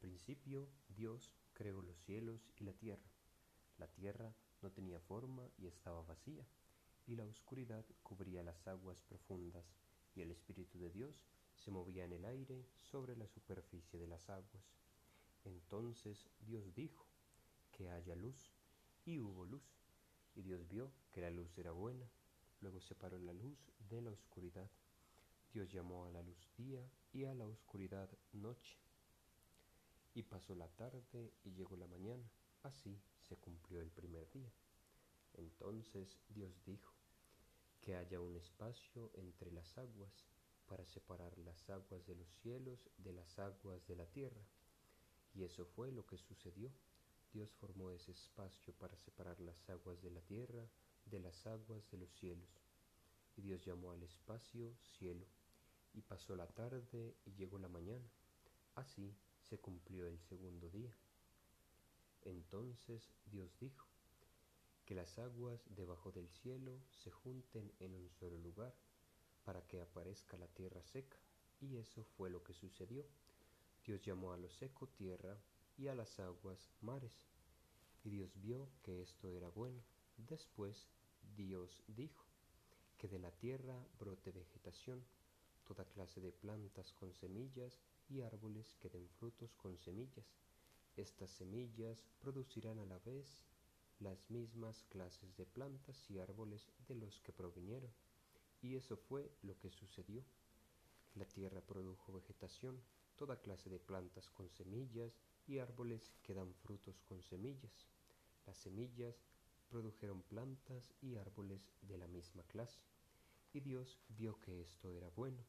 principio Dios creó los cielos y la tierra. La tierra no tenía forma y estaba vacía, y la oscuridad cubría las aguas profundas, y el Espíritu de Dios se movía en el aire sobre la superficie de las aguas. Entonces Dios dijo, que haya luz, y hubo luz. Y Dios vio que la luz era buena, luego separó la luz de la oscuridad. Dios llamó a la luz día y a la oscuridad noche. Y pasó la tarde y llegó la mañana. Así se cumplió el primer día. Entonces Dios dijo, que haya un espacio entre las aguas para separar las aguas de los cielos de las aguas de la tierra. Y eso fue lo que sucedió. Dios formó ese espacio para separar las aguas de la tierra de las aguas de los cielos. Y Dios llamó al espacio cielo. Y pasó la tarde y llegó la mañana. Así se cumplió el segundo día. Entonces Dios dijo, que las aguas debajo del cielo se junten en un solo lugar para que aparezca la tierra seca. Y eso fue lo que sucedió. Dios llamó a lo seco tierra y a las aguas mares. Y Dios vio que esto era bueno. Después Dios dijo, que de la tierra brote vegetación, toda clase de plantas con semillas y árboles que den frutos con semillas. Estas semillas producirán a la vez las mismas clases de plantas y árboles de los que provinieron. Y eso fue lo que sucedió. La tierra produjo vegetación, toda clase de plantas con semillas y árboles que dan frutos con semillas. Las semillas produjeron plantas y árboles de la misma clase. Y Dios vio que esto era bueno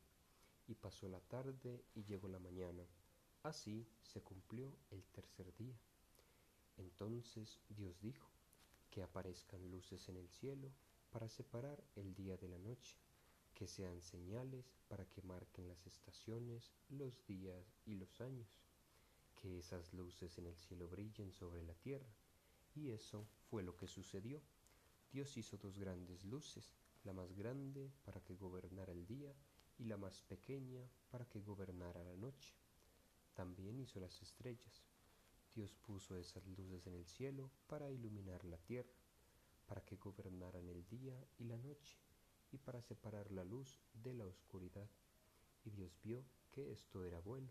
y pasó la tarde y llegó la mañana. Así se cumplió el tercer día. Entonces Dios dijo, que aparezcan luces en el cielo para separar el día de la noche, que sean señales para que marquen las estaciones, los días y los años, que esas luces en el cielo brillen sobre la tierra. Y eso fue lo que sucedió. Dios hizo dos grandes luces, la más grande para que gobernara el día y la más pequeña para que gobernara la noche. También hizo las estrellas. Dios puso esas luces en el cielo para iluminar la tierra, para que gobernaran el día y la noche, y para separar la luz de la oscuridad. Y Dios vio que esto era bueno.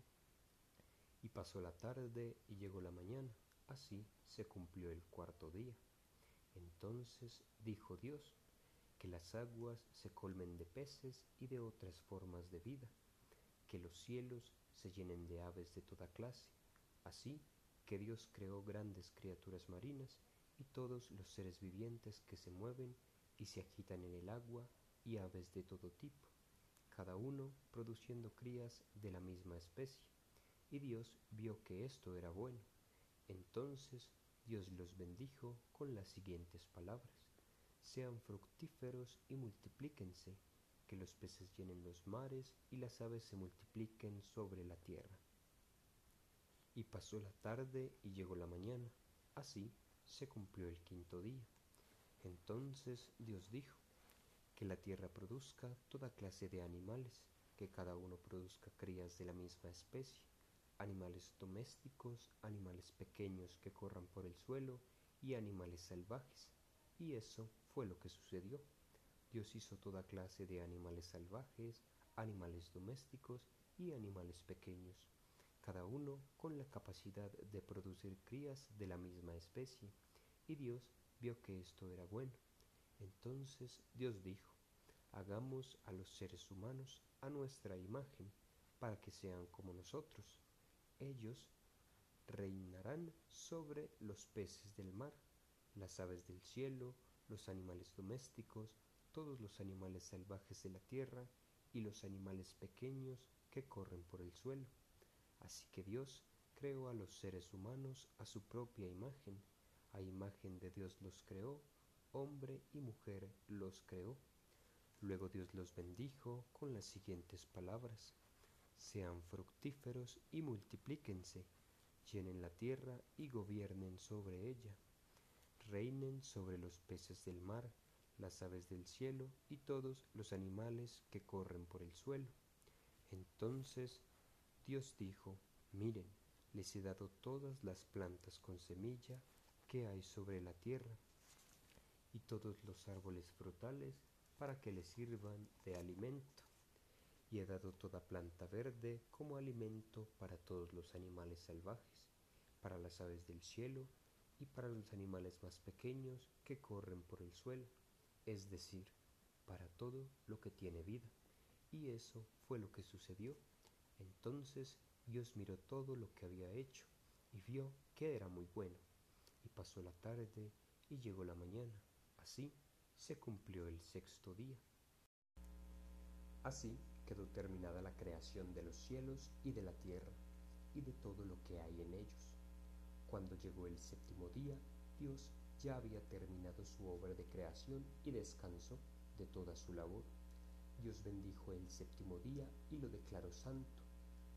Y pasó la tarde y llegó la mañana, así se cumplió el cuarto día. Entonces dijo Dios, que las aguas se colmen de peces y de otras formas de vida, que los cielos se llenen de aves de toda clase, así que Dios creó grandes criaturas marinas y todos los seres vivientes que se mueven y se agitan en el agua y aves de todo tipo, cada uno produciendo crías de la misma especie. Y Dios vio que esto era bueno. Entonces Dios los bendijo con las siguientes palabras sean fructíferos y multiplíquense, que los peces llenen los mares y las aves se multipliquen sobre la tierra. Y pasó la tarde y llegó la mañana, así se cumplió el quinto día. Entonces Dios dijo, que la tierra produzca toda clase de animales, que cada uno produzca crías de la misma especie, animales domésticos, animales pequeños que corran por el suelo y animales salvajes. Y eso fue lo que sucedió. Dios hizo toda clase de animales salvajes, animales domésticos y animales pequeños, cada uno con la capacidad de producir crías de la misma especie. Y Dios vio que esto era bueno. Entonces Dios dijo, hagamos a los seres humanos a nuestra imagen, para que sean como nosotros. Ellos reinarán sobre los peces del mar, las aves del cielo, los animales domésticos, todos los animales salvajes de la tierra y los animales pequeños que corren por el suelo. Así que Dios creó a los seres humanos a su propia imagen, a imagen de Dios los creó, hombre y mujer los creó. Luego Dios los bendijo con las siguientes palabras, sean fructíferos y multiplíquense, llenen la tierra y gobiernen sobre ella reinen sobre los peces del mar, las aves del cielo y todos los animales que corren por el suelo. Entonces Dios dijo, miren, les he dado todas las plantas con semilla que hay sobre la tierra y todos los árboles frutales para que les sirvan de alimento. Y he dado toda planta verde como alimento para todos los animales salvajes, para las aves del cielo y para los animales más pequeños que corren por el suelo, es decir, para todo lo que tiene vida. Y eso fue lo que sucedió. Entonces Dios miró todo lo que había hecho y vio que era muy bueno. Y pasó la tarde y llegó la mañana. Así se cumplió el sexto día. Así quedó terminada la creación de los cielos y de la tierra y de todo lo que hay en ellos. Cuando llegó el séptimo día, Dios ya había terminado su obra de creación y descansó de toda su labor. Dios bendijo el séptimo día y lo declaró santo,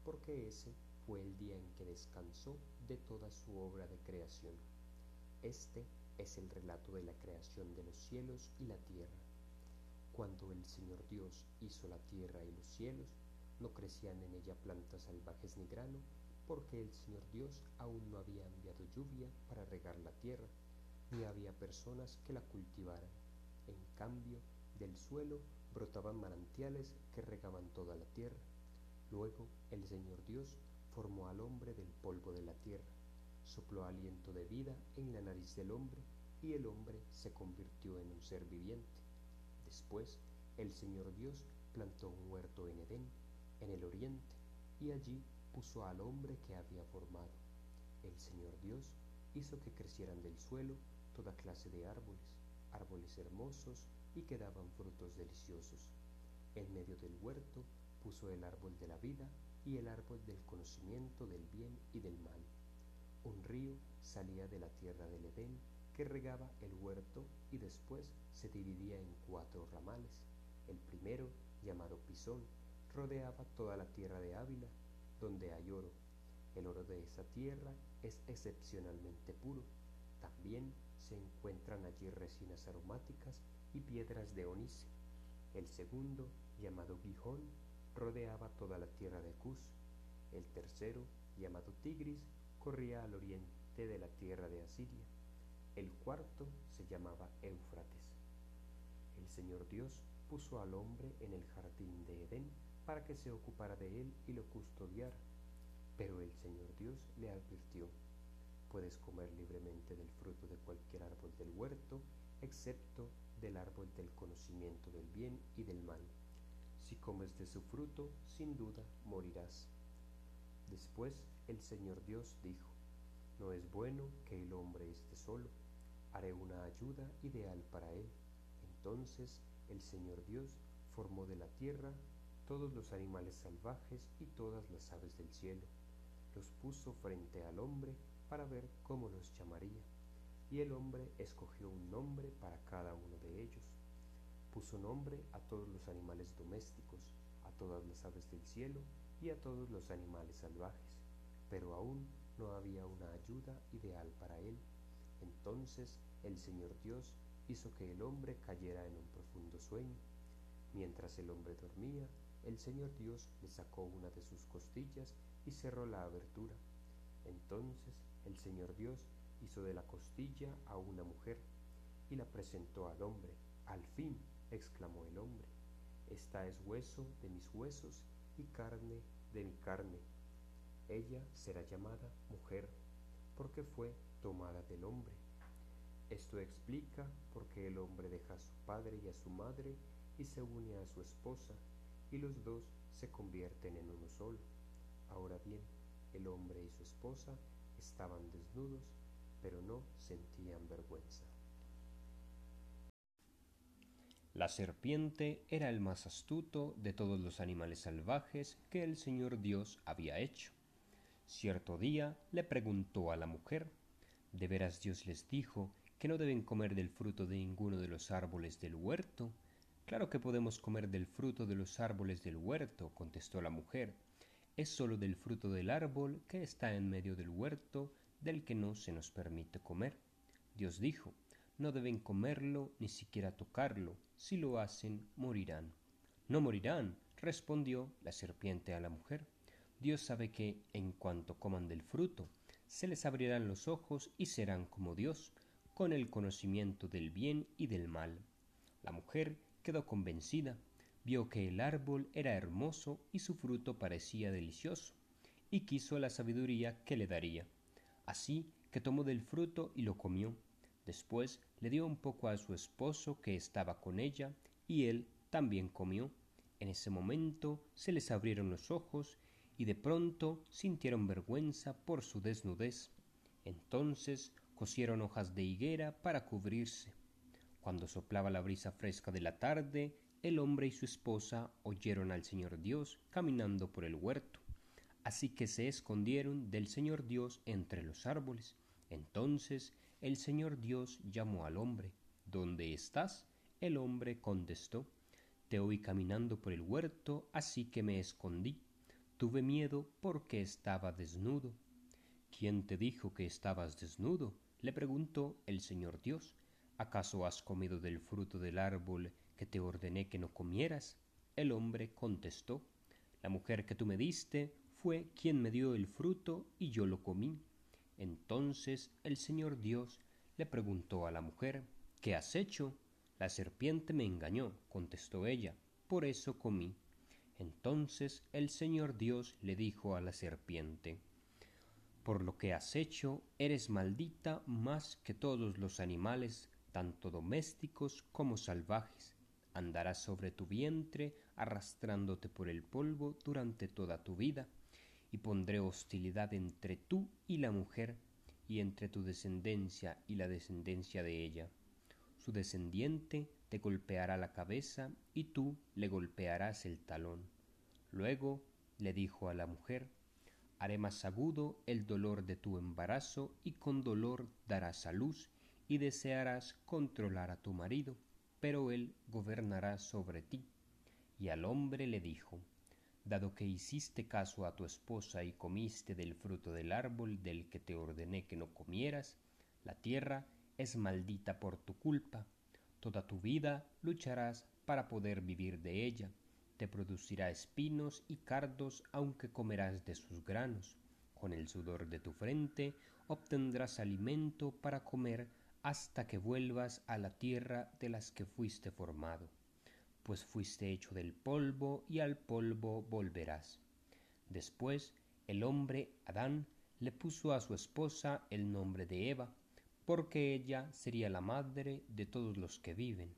porque ese fue el día en que descansó de toda su obra de creación. Este es el relato de la creación de los cielos y la tierra. Cuando el Señor Dios hizo la tierra y los cielos, no crecían en ella plantas salvajes ni grano, porque el Señor Dios aún no había enviado lluvia para regar la tierra, ni había personas que la cultivaran. En cambio, del suelo brotaban manantiales que regaban toda la tierra. Luego el Señor Dios formó al hombre del polvo de la tierra, sopló aliento de vida en la nariz del hombre y el hombre se convirtió en un ser viviente. Después el Señor Dios plantó un huerto en Edén, en el oriente, y allí puso al hombre que había formado. El Señor Dios hizo que crecieran del suelo toda clase de árboles, árboles hermosos y que daban frutos deliciosos. En medio del huerto puso el árbol de la vida y el árbol del conocimiento del bien y del mal. Un río salía de la tierra del Edén que regaba el huerto y después se dividía en cuatro ramales. El primero, llamado Pisón, rodeaba toda la tierra de Ávila, donde hay oro. El oro de esa tierra es excepcionalmente puro. También se encuentran allí resinas aromáticas y piedras de onice. El segundo, llamado Gijón, rodeaba toda la tierra de Cus. El tercero, llamado Tigris, corría al oriente de la tierra de Asiria. El cuarto se llamaba Éufrates. El Señor Dios puso al hombre en el jardín de Edén para que se ocupara de él y lo custodiara. Pero el Señor Dios le advirtió, puedes comer libremente del fruto de cualquier árbol del huerto, excepto del árbol del conocimiento del bien y del mal. Si comes de su fruto, sin duda morirás. Después el Señor Dios dijo, no es bueno que el hombre esté solo, haré una ayuda ideal para él. Entonces el Señor Dios formó de la tierra todos los animales salvajes y todas las aves del cielo. Los puso frente al hombre para ver cómo los llamaría. Y el hombre escogió un nombre para cada uno de ellos. Puso nombre a todos los animales domésticos, a todas las aves del cielo y a todos los animales salvajes. Pero aún no había una ayuda ideal para él. Entonces el Señor Dios hizo que el hombre cayera en un profundo sueño. Mientras el hombre dormía, el Señor Dios le sacó una de sus costillas y cerró la abertura. Entonces el Señor Dios hizo de la costilla a una mujer y la presentó al hombre. Al fin, exclamó el hombre, esta es hueso de mis huesos y carne de mi carne. Ella será llamada mujer porque fue tomada del hombre. Esto explica por qué el hombre deja a su padre y a su madre y se une a su esposa y los dos se convierten en uno solo. Ahora bien, el hombre y su esposa estaban desnudos, pero no sentían vergüenza. La serpiente era el más astuto de todos los animales salvajes que el Señor Dios había hecho. Cierto día le preguntó a la mujer, ¿de veras Dios les dijo que no deben comer del fruto de ninguno de los árboles del huerto? Claro que podemos comer del fruto de los árboles del huerto, contestó la mujer. Es sólo del fruto del árbol que está en medio del huerto del que no se nos permite comer. Dios dijo, no deben comerlo ni siquiera tocarlo, si lo hacen morirán. No morirán, respondió la serpiente a la mujer. Dios sabe que, en cuanto coman del fruto, se les abrirán los ojos y serán como Dios, con el conocimiento del bien y del mal. La mujer quedó convencida, vio que el árbol era hermoso y su fruto parecía delicioso, y quiso la sabiduría que le daría. Así que tomó del fruto y lo comió. Después le dio un poco a su esposo que estaba con ella, y él también comió. En ese momento se les abrieron los ojos y de pronto sintieron vergüenza por su desnudez. Entonces cosieron hojas de higuera para cubrirse. Cuando soplaba la brisa fresca de la tarde, el hombre y su esposa oyeron al Señor Dios caminando por el huerto. Así que se escondieron del Señor Dios entre los árboles. Entonces el Señor Dios llamó al hombre. ¿Dónde estás? El hombre contestó. Te oí caminando por el huerto, así que me escondí. Tuve miedo porque estaba desnudo. ¿Quién te dijo que estabas desnudo? le preguntó el Señor Dios. ¿Acaso has comido del fruto del árbol que te ordené que no comieras? El hombre contestó. La mujer que tú me diste fue quien me dio el fruto y yo lo comí. Entonces el Señor Dios le preguntó a la mujer, ¿qué has hecho? La serpiente me engañó, contestó ella, por eso comí. Entonces el Señor Dios le dijo a la serpiente, Por lo que has hecho, eres maldita más que todos los animales, tanto domésticos como salvajes. Andarás sobre tu vientre, arrastrándote por el polvo durante toda tu vida, y pondré hostilidad entre tú y la mujer, y entre tu descendencia y la descendencia de ella. Su descendiente te golpeará la cabeza y tú le golpearás el talón. Luego le dijo a la mujer, haré más agudo el dolor de tu embarazo y con dolor darás a luz y desearás controlar a tu marido, pero él gobernará sobre ti. Y al hombre le dijo, dado que hiciste caso a tu esposa y comiste del fruto del árbol del que te ordené que no comieras, la tierra es maldita por tu culpa. Toda tu vida lucharás para poder vivir de ella te producirá espinos y cardos aunque comerás de sus granos. Con el sudor de tu frente obtendrás alimento para comer hasta que vuelvas a la tierra de las que fuiste formado, pues fuiste hecho del polvo y al polvo volverás. Después el hombre Adán le puso a su esposa el nombre de Eva, porque ella sería la madre de todos los que viven,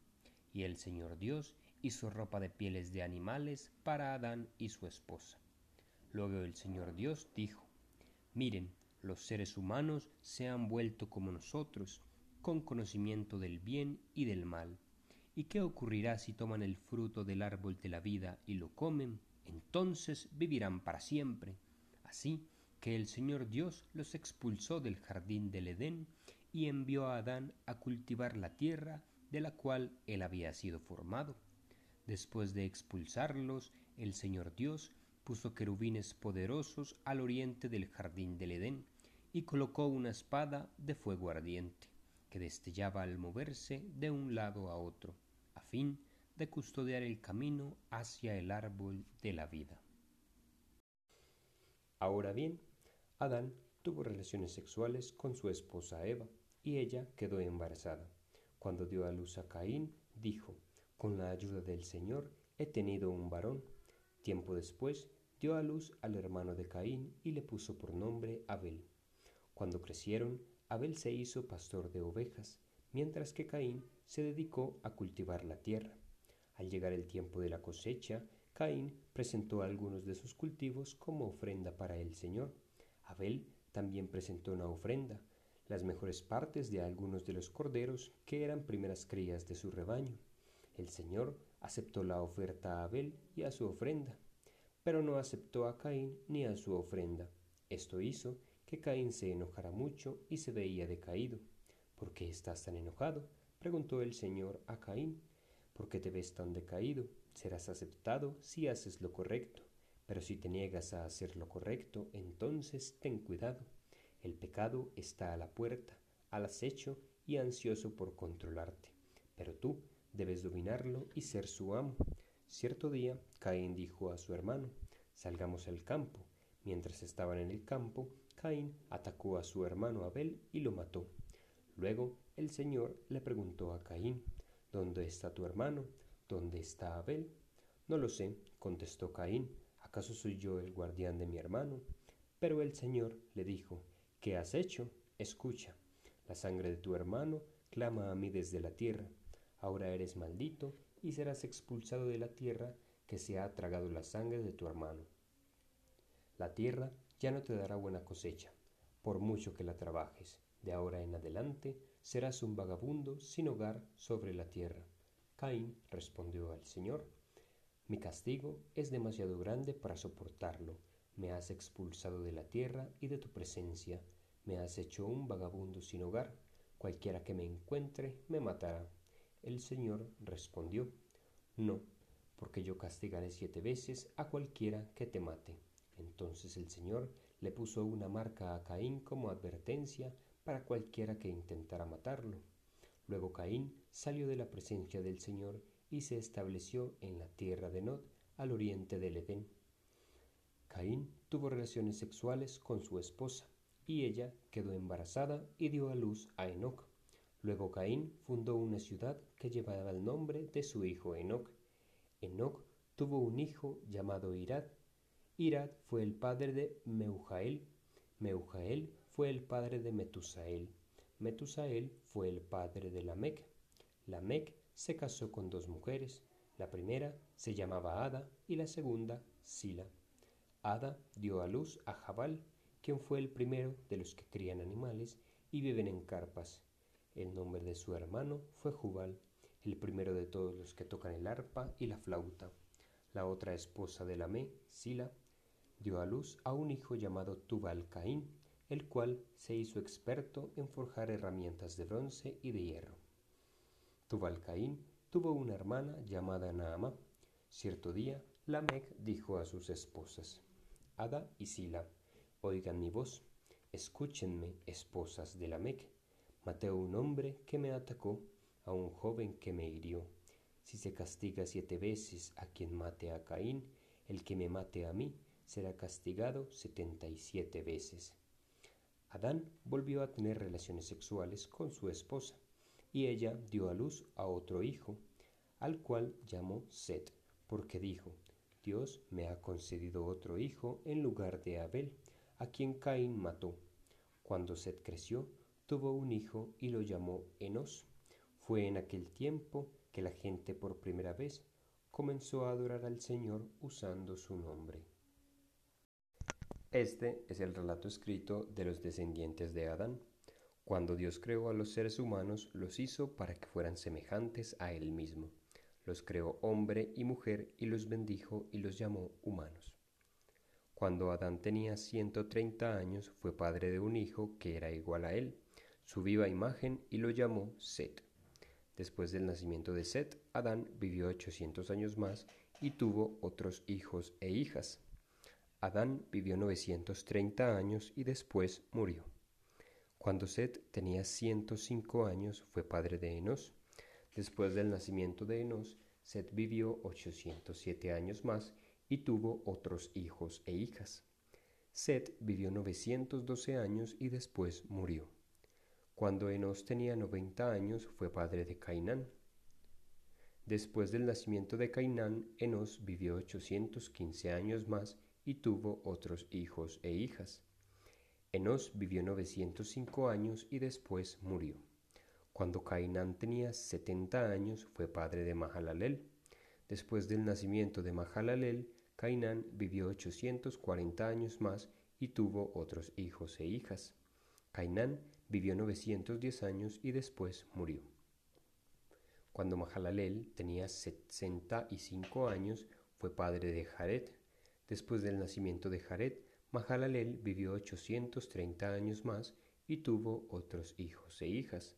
y el Señor Dios hizo ropa de pieles de animales para Adán y su esposa. Luego el Señor Dios dijo, Miren, los seres humanos se han vuelto como nosotros, con conocimiento del bien y del mal. ¿Y qué ocurrirá si toman el fruto del árbol de la vida y lo comen? Entonces vivirán para siempre. Así que el Señor Dios los expulsó del jardín del Edén y envió a Adán a cultivar la tierra de la cual él había sido formado. Después de expulsarlos, el Señor Dios puso querubines poderosos al oriente del jardín del Edén y colocó una espada de fuego ardiente que destellaba al moverse de un lado a otro, a fin de custodiar el camino hacia el árbol de la vida. Ahora bien, Adán tuvo relaciones sexuales con su esposa Eva, y ella quedó embarazada. Cuando dio a luz a Caín, dijo, con la ayuda del Señor he tenido un varón. Tiempo después dio a luz al hermano de Caín y le puso por nombre Abel. Cuando crecieron, Abel se hizo pastor de ovejas, mientras que Caín se dedicó a cultivar la tierra. Al llegar el tiempo de la cosecha, Caín presentó algunos de sus cultivos como ofrenda para el Señor. Abel también presentó una ofrenda, las mejores partes de algunos de los corderos que eran primeras crías de su rebaño. El Señor aceptó la oferta a Abel y a su ofrenda, pero no aceptó a Caín ni a su ofrenda. Esto hizo Caín se enojara mucho y se veía decaído. ¿Por qué estás tan enojado? preguntó el Señor a Caín. ¿Por qué te ves tan decaído? Serás aceptado si haces lo correcto, pero si te niegas a hacer lo correcto, entonces ten cuidado. El pecado está a la puerta, al acecho y ansioso por controlarte. Pero tú debes dominarlo y ser su amo. Cierto día, Caín dijo a su hermano, Salgamos al campo. Mientras estaban en el campo, Caín atacó a su hermano Abel y lo mató. Luego el Señor le preguntó a Caín, ¿Dónde está tu hermano? ¿Dónde está Abel? No lo sé, contestó Caín, ¿acaso soy yo el guardián de mi hermano? Pero el Señor le dijo, ¿qué has hecho? Escucha, la sangre de tu hermano clama a mí desde la tierra. Ahora eres maldito y serás expulsado de la tierra que se ha tragado la sangre de tu hermano. La tierra ya no te dará buena cosecha, por mucho que la trabajes. De ahora en adelante serás un vagabundo sin hogar sobre la tierra. Caín respondió al Señor, mi castigo es demasiado grande para soportarlo. Me has expulsado de la tierra y de tu presencia. Me has hecho un vagabundo sin hogar. Cualquiera que me encuentre me matará. El Señor respondió, No, porque yo castigaré siete veces a cualquiera que te mate. Entonces el Señor le puso una marca a Caín como advertencia para cualquiera que intentara matarlo. Luego Caín salió de la presencia del Señor y se estableció en la tierra de Nod, al oriente del Edén. Caín tuvo relaciones sexuales con su esposa, y ella quedó embarazada y dio a luz a Enoc. Luego Caín fundó una ciudad que llevaba el nombre de su hijo Enoc. Enoc tuvo un hijo llamado Irad. Irad fue el padre de Meujael. Meujael fue el padre de Metusael. Metusael fue el padre de Lamec. Lamec se casó con dos mujeres. La primera se llamaba Ada y la segunda Sila. Ada dio a luz a Jabal, quien fue el primero de los que crían animales y viven en carpas. El nombre de su hermano fue Jubal, el primero de todos los que tocan el arpa y la flauta. La otra esposa de Lamé, Sila, dio a luz a un hijo llamado Tubal Caín, el cual se hizo experto en forjar herramientas de bronce y de hierro. Tubal Caín tuvo una hermana llamada Naamá. Cierto día, Lamec dijo a sus esposas, Ada y Sila, oigan mi voz, escúchenme, esposas de Lamec. Maté a un hombre que me atacó, a un joven que me hirió. Si se castiga siete veces a quien mate a Caín, el que me mate a mí será castigado setenta y siete veces. Adán volvió a tener relaciones sexuales con su esposa, y ella dio a luz a otro hijo, al cual llamó Set, porque dijo, Dios me ha concedido otro hijo en lugar de Abel, a quien Caín mató. Cuando Set creció, tuvo un hijo y lo llamó Enos. Fue en aquel tiempo que la gente por primera vez comenzó a adorar al Señor usando su nombre. Este es el relato escrito de los descendientes de Adán. Cuando Dios creó a los seres humanos, los hizo para que fueran semejantes a Él mismo. Los creó hombre y mujer y los bendijo y los llamó humanos. Cuando Adán tenía 130 años, fue padre de un hijo que era igual a él su viva imagen y lo llamó Set. Después del nacimiento de Set, Adán vivió 800 años más y tuvo otros hijos e hijas. Adán vivió 930 años y después murió. Cuando Set tenía 105 años fue padre de Enos. Después del nacimiento de Enos, Set vivió 807 años más y tuvo otros hijos e hijas. Set vivió 912 años y después murió. Cuando Enos tenía 90 años fue padre de Cainán. Después del nacimiento de Cainán, Enos vivió 815 años más y tuvo otros hijos e hijas. Enos vivió 905 años y después murió. Cuando Cainán tenía 70 años fue padre de Mahalalel. Después del nacimiento de Mahalalel, Cainán vivió 840 años más y tuvo otros hijos e hijas. Cainán vivió 910 años y después murió. Cuando Mahalalel tenía 65 años, fue padre de Jared. Después del nacimiento de Jared, Mahalalel vivió 830 años más y tuvo otros hijos e hijas.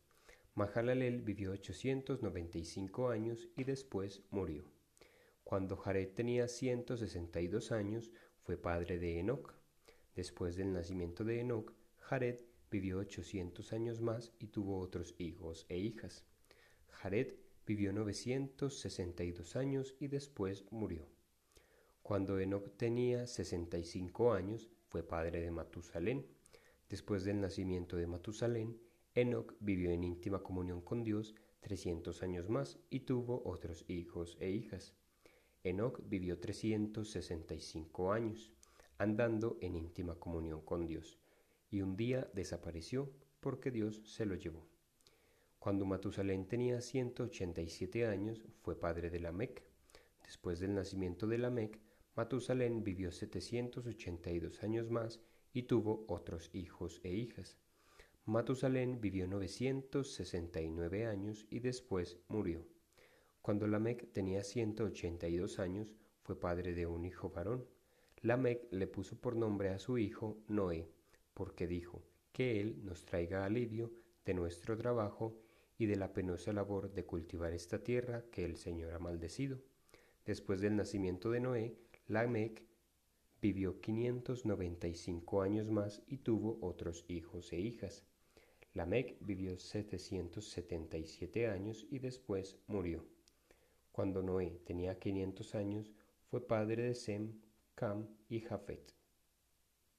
Mahalalel vivió 895 años y después murió. Cuando Jared tenía 162 años, fue padre de Enoc. Después del nacimiento de Enoc, Jared vivió 800 años más y tuvo otros hijos e hijas. Jared vivió 962 años y después murió. Cuando Enoch tenía 65 años, fue padre de Matusalén. Después del nacimiento de Matusalén, Enoc vivió en íntima comunión con Dios 300 años más y tuvo otros hijos e hijas. Enoc vivió 365 años, andando en íntima comunión con Dios, y un día desapareció porque Dios se lo llevó. Cuando Matusalén tenía 187 años, fue padre de Lamec. Después del nacimiento de Lamec, Matusalén vivió 782 años más y tuvo otros hijos e hijas. Matusalén vivió 969 años y después murió. Cuando Lamec tenía 182 años, fue padre de un hijo varón. Lamec le puso por nombre a su hijo Noé, porque dijo, que él nos traiga alivio de nuestro trabajo y de la penosa labor de cultivar esta tierra que el Señor ha maldecido. Después del nacimiento de Noé, Lamec vivió 595 años más y tuvo otros hijos e hijas. Lamec vivió 777 años y después murió. Cuando Noé tenía 500 años, fue padre de Sem, Cam y Jafet.